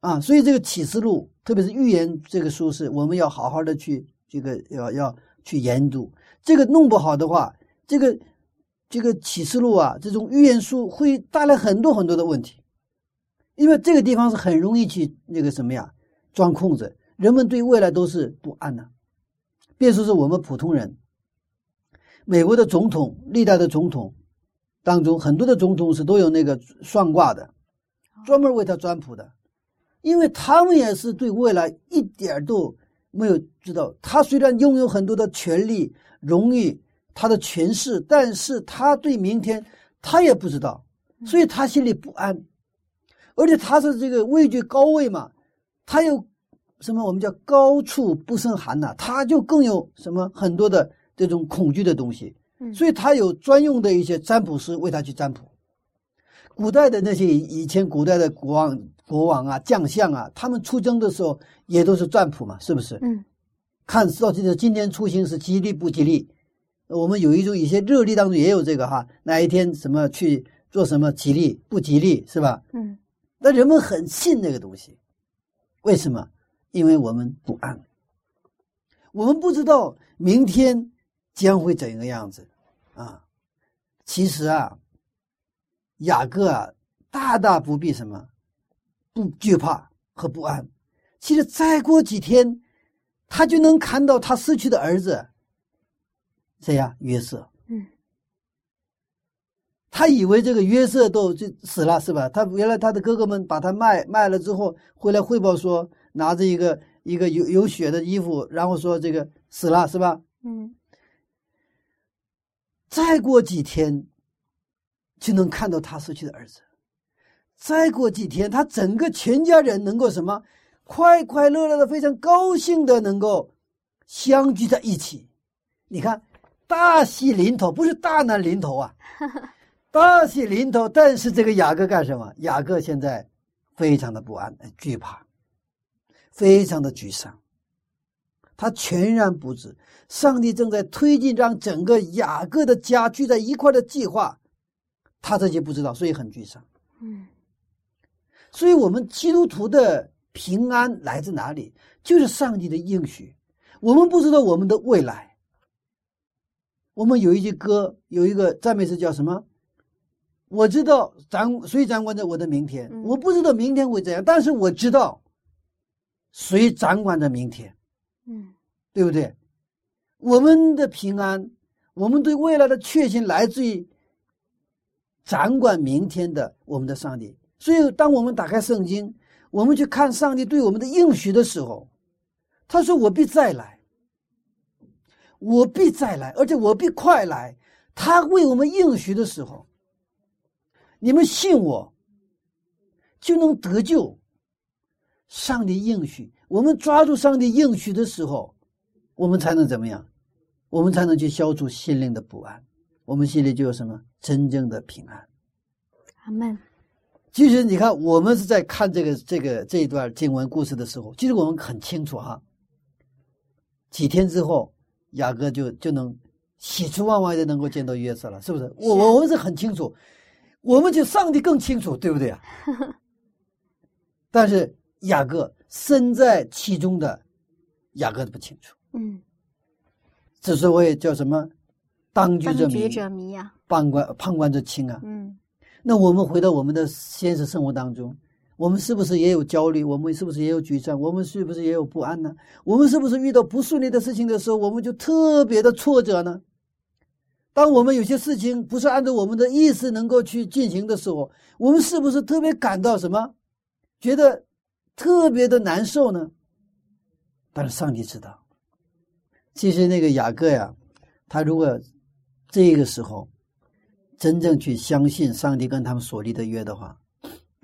[SPEAKER 3] 啊，所以这个启示录，特别是预言这个书是，我们要好好的去这个要要去研读。这个弄不好的话，这个这个启示录啊，这种预言书会带来很多很多的问题，因为这个地方是很容易去那个什么呀，钻空子。人们对未来都是不安的，别说是我们普通人，美国的总统，历代的总统当中，很多的总统是都有那个算卦的，专门为他占卜的，因为他们也是对未来一点都没有知道。他虽然拥有很多的权利、荣誉、他的权势，但是他对明天他也不知道，所以他心里不安，而且他是这个位居高位嘛，他有什么我们叫高处不胜寒呐、他就更有什么很多的这种恐惧的东西。
[SPEAKER 2] 嗯
[SPEAKER 3] 所以他有专用的一些占卜师为他去占卜。古代的那些以前古代的国王、国王啊、将相啊，他们出征的时候也都是占卜嘛，是不是？
[SPEAKER 2] 嗯
[SPEAKER 3] 看到这个今天出行是吉利不吉利？我们有一种一些热力当中也有这个哈，哪一天什么去做什么吉利不吉利是吧？
[SPEAKER 2] 嗯
[SPEAKER 3] 那人们很信那个东西，为什么？因为我们不安，我们不知道明天将会怎个样子啊。其实啊，雅各啊，大大不必什么，不惧怕和不安。其实再过几天，他就能看到他失去的儿子，谁呀？约瑟。
[SPEAKER 2] 嗯
[SPEAKER 3] 他以为这个约瑟都就死了是吧？他原来他的哥哥们把他卖卖了之后，回来汇报说拿着一个一个有有血的衣服，然后说这个死了是吧？
[SPEAKER 2] 嗯
[SPEAKER 3] 再过几天，就能看到他失去的儿子。再过几天，他整个全家人能够什么，快快乐乐的，非常高兴的能够相聚在一起。你看，大喜临头，不是大难临头啊，*laughs* 大喜临头。但是这个雅各干什么？雅各现在非常的不安、惧怕，非常的沮丧。他全然不知，上帝正在推进让整个雅各的家聚在一块的计划，他这些不知道，所以很沮丧。
[SPEAKER 2] 嗯
[SPEAKER 3] 所以，我们基督徒的平安来自哪里？就是上帝的应许。我们不知道我们的未来。我们有一句歌，有一个赞美诗叫什么？我知道掌谁掌管着我的明天，
[SPEAKER 2] 嗯
[SPEAKER 3] 我不知道明天会怎样，但是我知道谁掌管着明天。
[SPEAKER 2] 嗯
[SPEAKER 3] 对不对？我们的平安，我们对未来的确信来自于掌管明天的我们的上帝。所以，当我们打开圣经，我们去看上帝对我们的应许的时候，他说：“我必再来，我必再来，而且我必快来。”他为我们应许的时候，你们信我，就能得救。上帝应许，我们抓住上帝应许的时候，我们才能怎么样？我们才能去消除心灵的不安，我们心里就有什么真正的平安。
[SPEAKER 2] 阿门。
[SPEAKER 3] 其实你看，我们是在看这个这个这一段经文故事的时候，其实我们很清楚哈。几天之后，雅各就就能喜出望外的能够见到约瑟了，是不是？我我们是很清楚，我们就上帝更清楚，对不对啊？*laughs* 但是雅各身在其中的雅各不清楚，
[SPEAKER 2] 嗯，
[SPEAKER 3] 这是谓叫什么？当局者
[SPEAKER 2] 当局
[SPEAKER 3] 迷，
[SPEAKER 2] 者迷呀。
[SPEAKER 3] 旁观旁观者清啊。
[SPEAKER 2] 嗯
[SPEAKER 3] 那我们回到我们的现实生活当中，我们是不是也有焦虑？我们是不是也有沮丧？我们是不是也有不安呢？我们是不是遇到不顺利的事情的时候，我们就特别的挫折呢？当我们有些事情不是按照我们的意思能够去进行的时候，我们是不是特别感到什么？觉得特别的难受呢？但是上帝知道，其实那个雅各呀，他如果这个时候真正去相信上帝跟他们所立的约的话，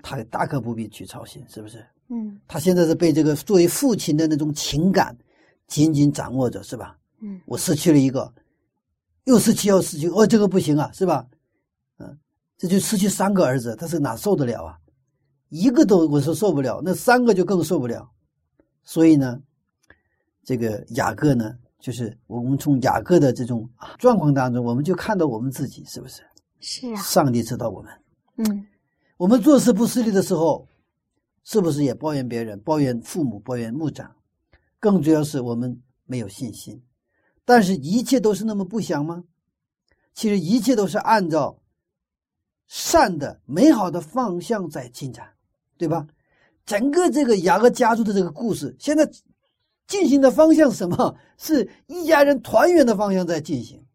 [SPEAKER 3] 他大可不必去操心，是不是？
[SPEAKER 2] 嗯
[SPEAKER 3] 他现在是被这个作为父亲的那种情感紧紧掌握着，是吧？
[SPEAKER 2] 嗯
[SPEAKER 3] 我失去了一个，又失去又失去，哦，这个不行啊，是吧？嗯，这就失去三个儿子，他是哪受得了啊？一个都我说受不了，那三个就更受不了。所以呢，这个雅各呢就是我们从雅各的这种状况当中，我们就看到我们自己，是不是？
[SPEAKER 2] 是啊，
[SPEAKER 3] 上帝知道我们，
[SPEAKER 2] 嗯
[SPEAKER 3] 我们做事不顺利的时候，是不是也抱怨别人、抱怨父母、抱怨牧长？更主要是我们没有信心。但是，一切都是那么不祥吗？其实，一切都是按照善的、美好的方向在进展，对吧？整个这个雅各家族的这个故事，现在进行的方向是什么？是一家人团圆的方向在进行。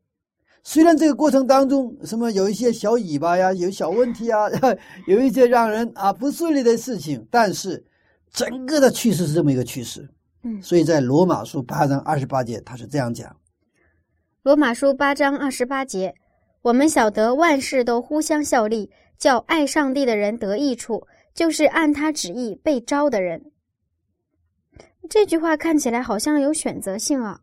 [SPEAKER 3] 虽然这个过程当中，什么有一些小尾巴呀，有小问题啊，*laughs* 有一些让人啊不顺利的事情，但是整个的趋势是这么一个趋势。
[SPEAKER 2] 嗯，
[SPEAKER 3] 所以在罗马书八章二十八节，他是这样讲：
[SPEAKER 2] 罗马书八章二十八节，我们晓得万事都互相效力，叫爱上帝的人得益处，就是按他旨意被招的人。这句话看起来好像有选择性啊。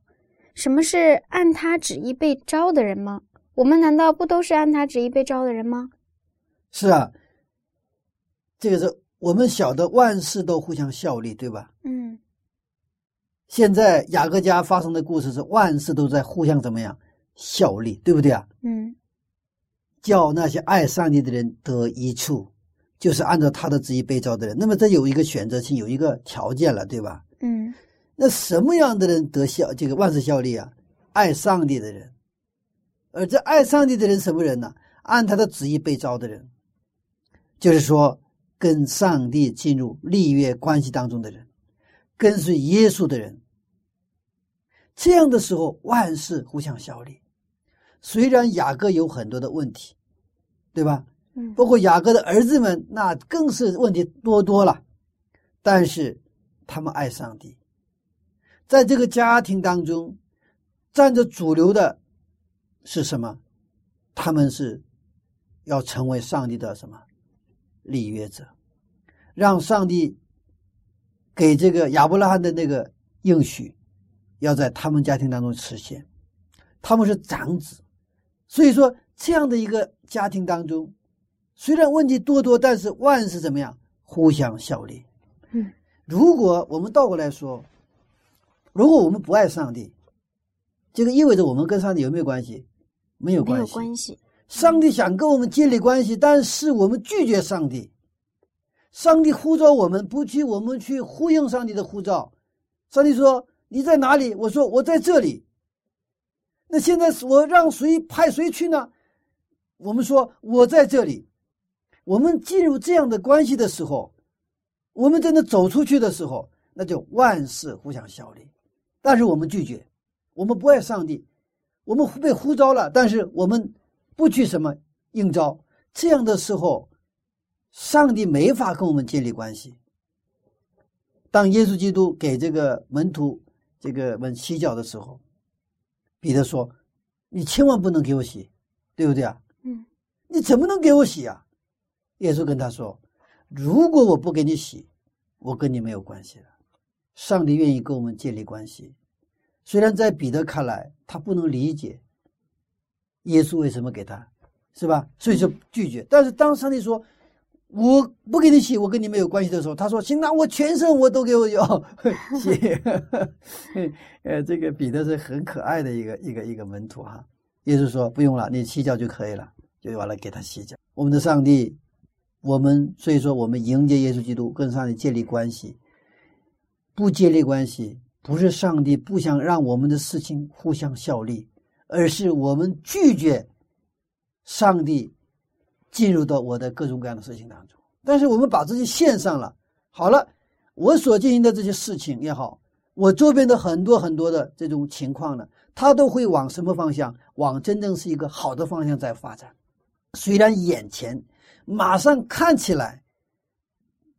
[SPEAKER 2] 什么是按他旨意被招的人吗？我们难道不都是按他旨意被招的人吗？
[SPEAKER 3] 是啊，这个是我们晓得万事都互相效力，对吧？
[SPEAKER 2] 嗯
[SPEAKER 3] 现在雅各家发生的故事是万事都在互相怎么样效力，对不对啊？
[SPEAKER 2] 嗯
[SPEAKER 3] 叫那些爱上帝的人得一处，就是按照他的旨意被招的人。那么这有一个选择性，有一个条件了，对吧？
[SPEAKER 2] 嗯
[SPEAKER 3] 那什么样的人得效这个万事效力啊？爱上帝的人，而这爱上帝的人什么人呢？按他的旨意被招的人，就是说跟上帝进入立约关系当中的人，跟随耶稣的人。这样的时候，万事互相效力。虽然雅各有很多的问题，对吧？
[SPEAKER 2] 嗯
[SPEAKER 3] 包括雅各的儿子们，那更是问题多多了。但是他们爱上帝，在这个家庭当中，占着主流的是什么？他们是要成为上帝的什么立约者，让上帝给这个亚伯拉罕的那个应许，要在他们家庭当中实现。他们是长子，所以说这样的一个家庭当中，虽然问题多多，但是万事怎么样？互相效力。
[SPEAKER 2] 嗯，
[SPEAKER 3] 如果我们倒过来说，如果我们不爱上帝，这个意味着我们跟上帝有没有关系？没有。关系。上帝想跟我们建立关系，但是我们拒绝上帝。上帝呼召我们，不去，我们去呼应上帝的呼召。上帝说：“你在哪里？”我说：“我在这里。”那现在我让谁派谁去呢？我们说：“我在这里。”我们进入这样的关系的时候，我们真的走出去的时候，那就万事互相效力。但是我们拒绝，我们不爱上帝，我们被呼召了，但是我们不去什么应召。这样的时候，上帝没法跟我们建立关系。当耶稣基督给这个门徒这个们洗脚的时候，彼得说：“你千万不能给我洗，对不对啊？
[SPEAKER 2] 嗯
[SPEAKER 3] 你怎么能给我洗啊？”耶稣跟他说：“如果我不给你洗，我跟你没有关系了。上帝愿意跟我们建立关系，虽然在彼得看来他不能理解耶稣为什么给他，是吧？所以就拒绝。但是当上帝说我不给你洗，我跟你没有关系的时候，他说行，那我全身我都给我要洗。*laughs* *laughs* 呃，这个彼得是很可爱的一个一个一个门徒哈。耶稣说不用了，你洗脚就可以了，就完了给他洗脚。我们的上帝。我们所以说，我们迎接耶稣基督，跟上帝建立关系。不建立关系，不是上帝不想让我们的事情互相效力，而是我们拒绝上帝进入到我的各种各样的事情当中。但是我们把自己献上了，好了，我所进行的这些事情也好，我周边的很多很多的这种情况呢，它都会往什么方向？往真正是一个好的方向在发展。虽然眼前。马上看起来，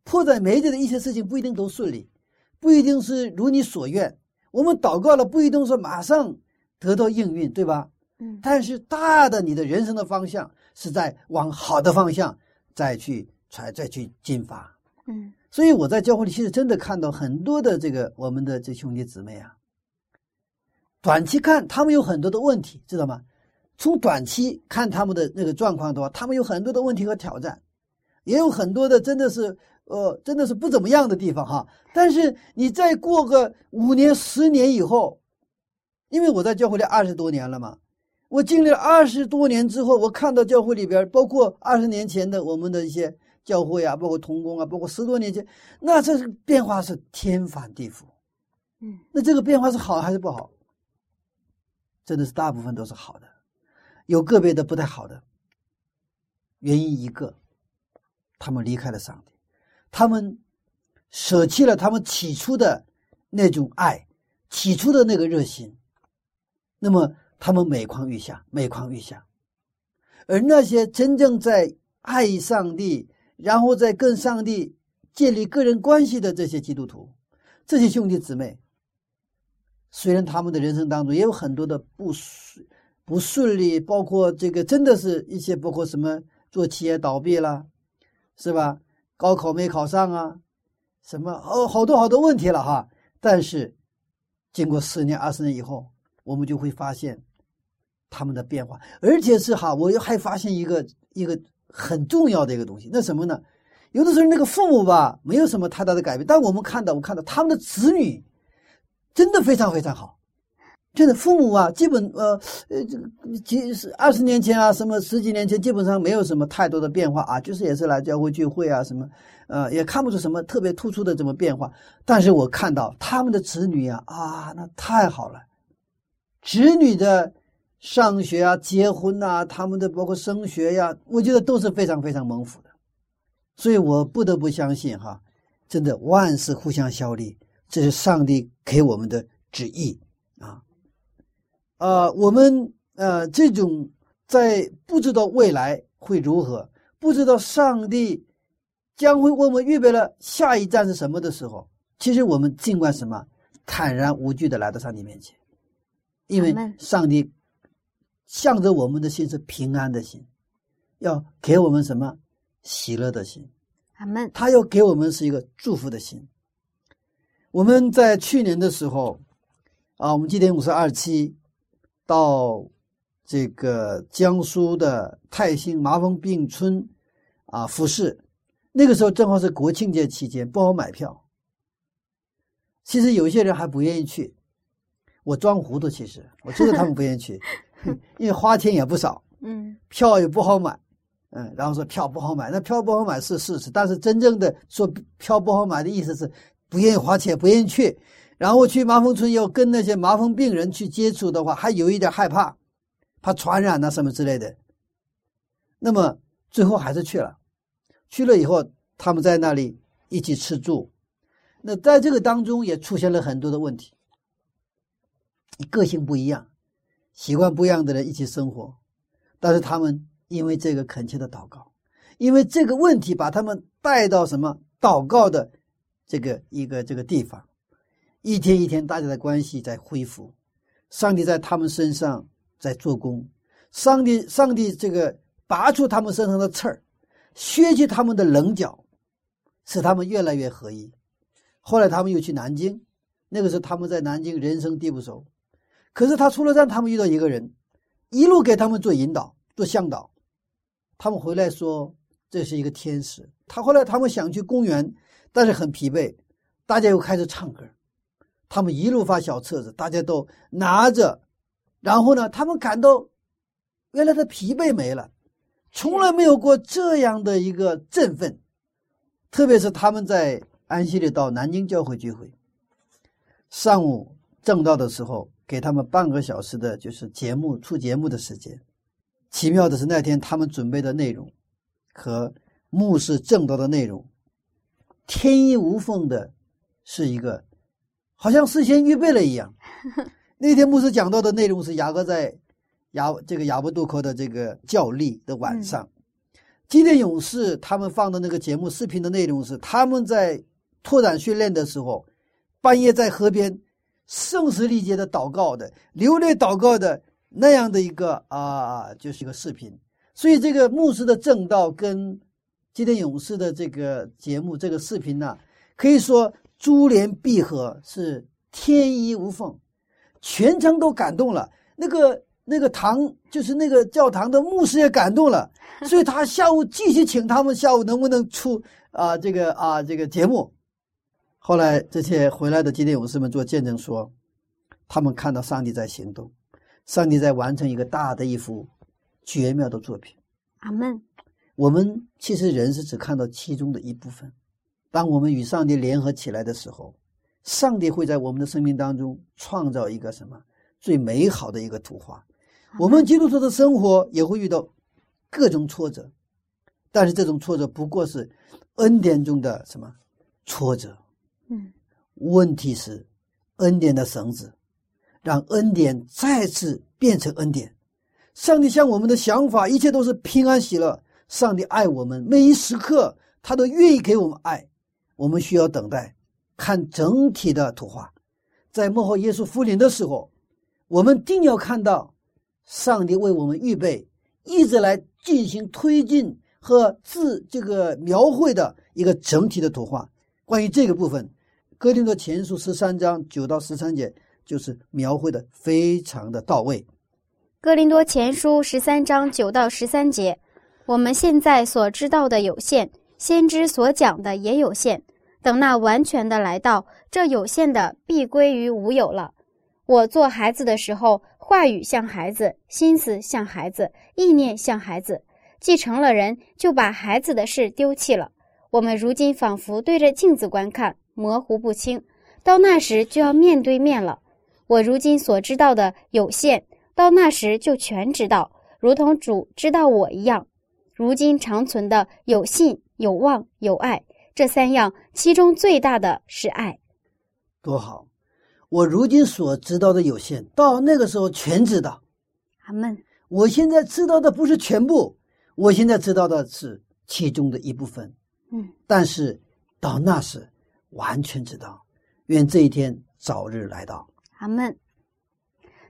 [SPEAKER 3] 迫在眉睫的一些事情不一定都顺利，不一定是如你所愿。我们祷告了，不一定是马上得到应运，对吧？
[SPEAKER 2] 嗯，
[SPEAKER 3] 但是大的你的人生的方向是在往好的方向再去才再去进发。
[SPEAKER 2] 嗯，
[SPEAKER 3] 所以我在教会里其实真的看到很多的这个我们的这兄弟姊妹啊，短期看他们有很多的问题，知道吗？从短期看他们的那个状况的话，他们有很多的问题和挑战，也有很多的真的是呃真的是不怎么样的地方哈。但是你再过个五年、十年以后，因为我在教会里二十多年了嘛，我经历了二十多年之后，我看到教会里边，包括二十年前的我们的一些教会啊，包括童工啊，包括十多年前，那这是变化是天翻地覆。
[SPEAKER 2] 嗯，
[SPEAKER 3] 那这个变化是好还是不好？真的是大部分都是好的，有个别的不太好的。原因一个，他们离开了上帝，他们舍弃了他们起初的那种爱，起初的那个热心，那么他们每况愈下，每况愈下。而那些真正在爱上帝，然后在跟上帝建立个人关系的这些基督徒，这些兄弟姊妹，虽然他们的人生当中也有很多的不顺不顺利，包括这个真的是一些包括什么。做企业倒闭了，是吧？高考没考上啊，什么哦，好多好多问题了哈。但是，经过十年、二十年以后，我们就会发现他们的变化，而且是哈，我又还发现一个一个很重要的一个东西，那什么呢？有的时候那个父母吧，没有什么太大的改变，但我们看到，我看到他们的子女真的非常非常好。就是，父母啊，基本呃呃，这个几十二十年前啊，什么十几年前，基本上没有什么太多的变化啊，就是也是来教会聚会啊，什么，呃，也看不出什么特别突出的这么变化。但是我看到他们的子女啊，啊，那太好了，子女的上学啊、结婚呐，他们的包括升学呀，我觉得都是非常非常蒙福的。所以我不得不相信哈，真的万事互相效力，这是上帝给我们的旨意啊。呃，我们呃，这种在不知道未来会如何，不知道上帝将会为我们预备了下一站是什么的时候，其实我们尽管什么坦然无惧的来到上帝面前，因为上帝向着我们的心是平安的心，要给我们什么喜乐的心，
[SPEAKER 2] 阿门。
[SPEAKER 3] 他要给我们是一个祝福的心。我们在去年的时候啊，我们今年五十二期。到这个江苏的泰兴麻风病村啊复试，那个时候正好是国庆节期间，不好买票。其实有些人还不愿意去，我装糊涂。其实我知道他们不愿意去，*laughs* 因为花钱也不少，*laughs*
[SPEAKER 2] 嗯，
[SPEAKER 3] 票也不好买，嗯，然后说票不好买，那票不好买是事实，但是真正的说票不好买的意思是不愿意花钱，不愿意去。然后去麻风村要跟那些麻风病人去接触的话，还有一点害怕，怕传染呐什么之类的。那么最后还是去了，去了以后他们在那里一起吃住，那在这个当中也出现了很多的问题。个性不一样，习惯不一样的人一起生活，但是他们因为这个恳切的祷告，因为这个问题把他们带到什么祷告的这个一个这个地方。一天一天，大家的关系在恢复，上帝在他们身上在做工，上帝上帝这个拔出他们身上的刺儿，削去他们的棱角，使他们越来越合一。后来他们又去南京，那个时候他们在南京人生地不熟，可是他出了站，他们遇到一个人，一路给他们做引导、做向导。他们回来说这是一个天使。他后来他们想去公园，但是很疲惫，大家又开始唱歌。他们一路发小册子，大家都拿着，然后呢，他们感到原来的疲惫没了，从来没有过这样的一个振奋。特别是他们在安息日到南京教会聚会，上午正道的时候，给他们半个小时的就是节目出节目的时间。奇妙的是那天他们准备的内容和牧师正道的内容天衣无缝的，是一个。好像事先预备了一样。那天牧师讲到的内容是雅各在雅这个雅布杜克的这个教历的晚上。今天勇士他们放的那个节目视频的内容是他们在拓展训练的时候，半夜在河边声嘶力竭的祷告的流泪祷告的那样的一个啊，就是一个视频。所以这个牧师的正道跟今天勇士的这个节目这个视频呢，可以说。珠联璧合是天衣无缝，全程都感动了。那个那个堂就是那个教堂的牧师也感动了，*laughs* 所以他下午继续请他们下午能不能出啊这个啊这个节目。后来这些回来的基甸勇士们做见证说，他们看到上帝在行动，上帝在完成一个大的一幅绝妙的作品。
[SPEAKER 2] 阿门。
[SPEAKER 3] 我们其实人是只看到其中的一部分。当我们与上帝联合起来的时候，上帝会在我们的生命当中创造一个什么最美好的一个图画。我们基督徒的生活也会遇到各种挫折，但是这种挫折不过是恩典中的什么挫折。
[SPEAKER 2] 嗯，
[SPEAKER 3] 问题是恩典的绳子，让恩典再次变成恩典。上帝向我们的想法，一切都是平安喜乐。上帝爱我们，每一时刻他都愿意给我们爱。我们需要等待，看整体的图画。在幕后耶稣复临的时候，我们定要看到上帝为我们预备，一直来进行推进和自这个描绘的一个整体的图画。关于这个部分，《哥林多前书》十三章九到十三节就是描绘的非常的到位。
[SPEAKER 2] 哥林多前书十三章九到十三节，我们现在所知道的有限，先知所讲的也有限。等那完全的来到，这有限的必归于无有了。我做孩子的时候，话语像孩子，心思像孩子，意念像孩子。既成了人，就把孩子的事丢弃了。我们如今仿佛对着镜子观看，模糊不清；到那时就要面对面了。我如今所知道的有限。到那时就全知道，如同主知道我一样。如今长存的有信、有望、有爱，这三样，其中最大的是爱。
[SPEAKER 3] 多好！我如今所知道的有限，到那个时候全知道。
[SPEAKER 2] 阿门。
[SPEAKER 3] 我现在知道的不是全部，我现在知道的是其中的一部分。
[SPEAKER 2] 嗯，
[SPEAKER 3] 但是到那时完全知道。愿这一天早日来到。
[SPEAKER 2] 阿门。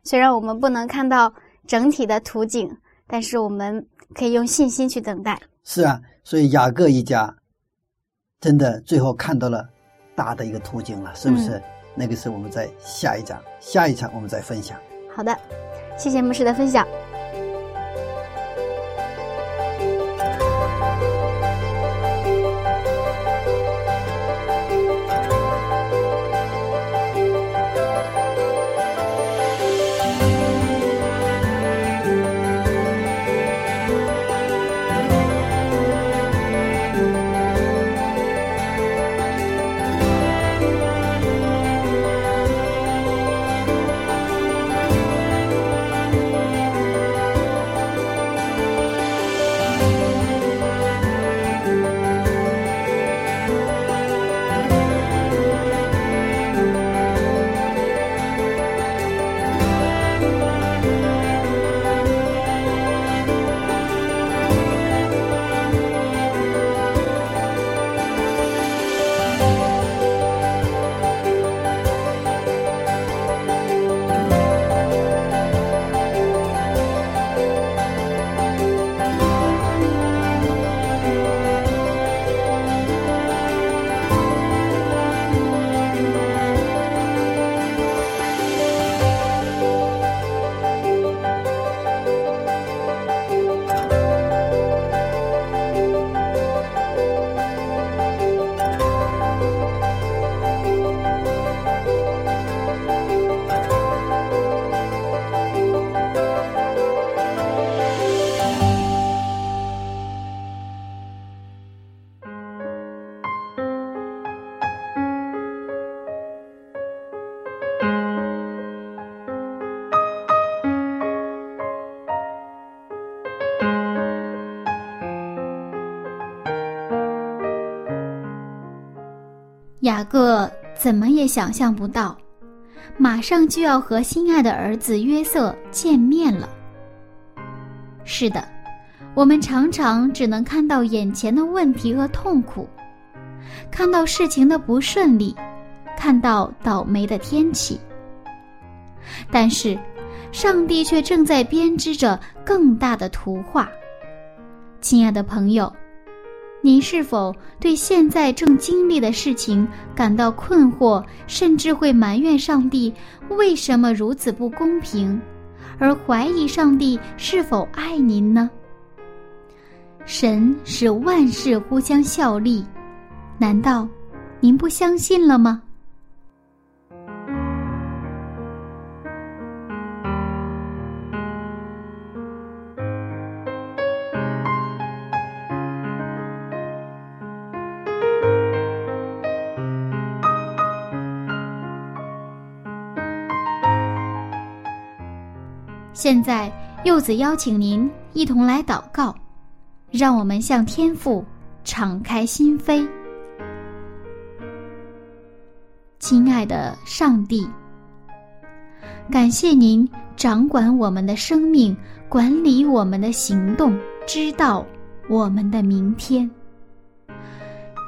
[SPEAKER 2] 虽然我们不能看到整体的图景，但是我们可以用信心去等待。
[SPEAKER 3] 是啊，所以雅各一家真的最后看到了大的一个途径了，是不是？那个是我们在下一章、下一场我们再分享。
[SPEAKER 2] 好的，谢谢牧师的分享。
[SPEAKER 1] 怎么也想象不到，马上就要和心爱的儿子约瑟见面了。是的，我们常常只能看到眼前的问题和痛苦，看到事情的不顺利，看到倒霉的天气。但是，上帝却正在编织着更大的图画。亲爱的朋友。您是否对现在正经历的事情感到困惑，甚至会埋怨上帝为什么如此不公平，而怀疑上帝是否爱您呢？神使万事互相效力，难道您不相信了吗？现在，柚子邀请您一同来祷告，让我们向天父敞开心扉。亲爱的上帝，感谢您掌管我们的生命，管理我们的行动，知道我们的明天。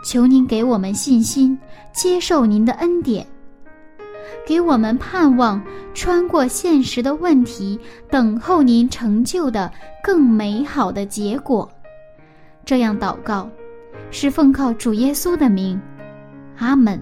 [SPEAKER 1] 求您给我们信心，接受您的恩典。给我们盼望，穿过现实的问题，等候您成就的更美好的结果。这样祷告，是奉靠主耶稣的名，阿门。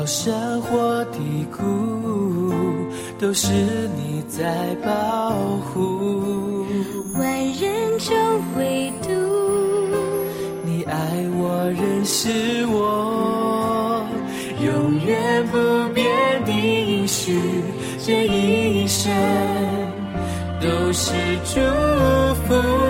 [SPEAKER 4] 高山或低谷，都是你在保护。
[SPEAKER 5] 万人中唯独
[SPEAKER 4] 你爱我，认识我，永远不变的应许，这一生都是祝福。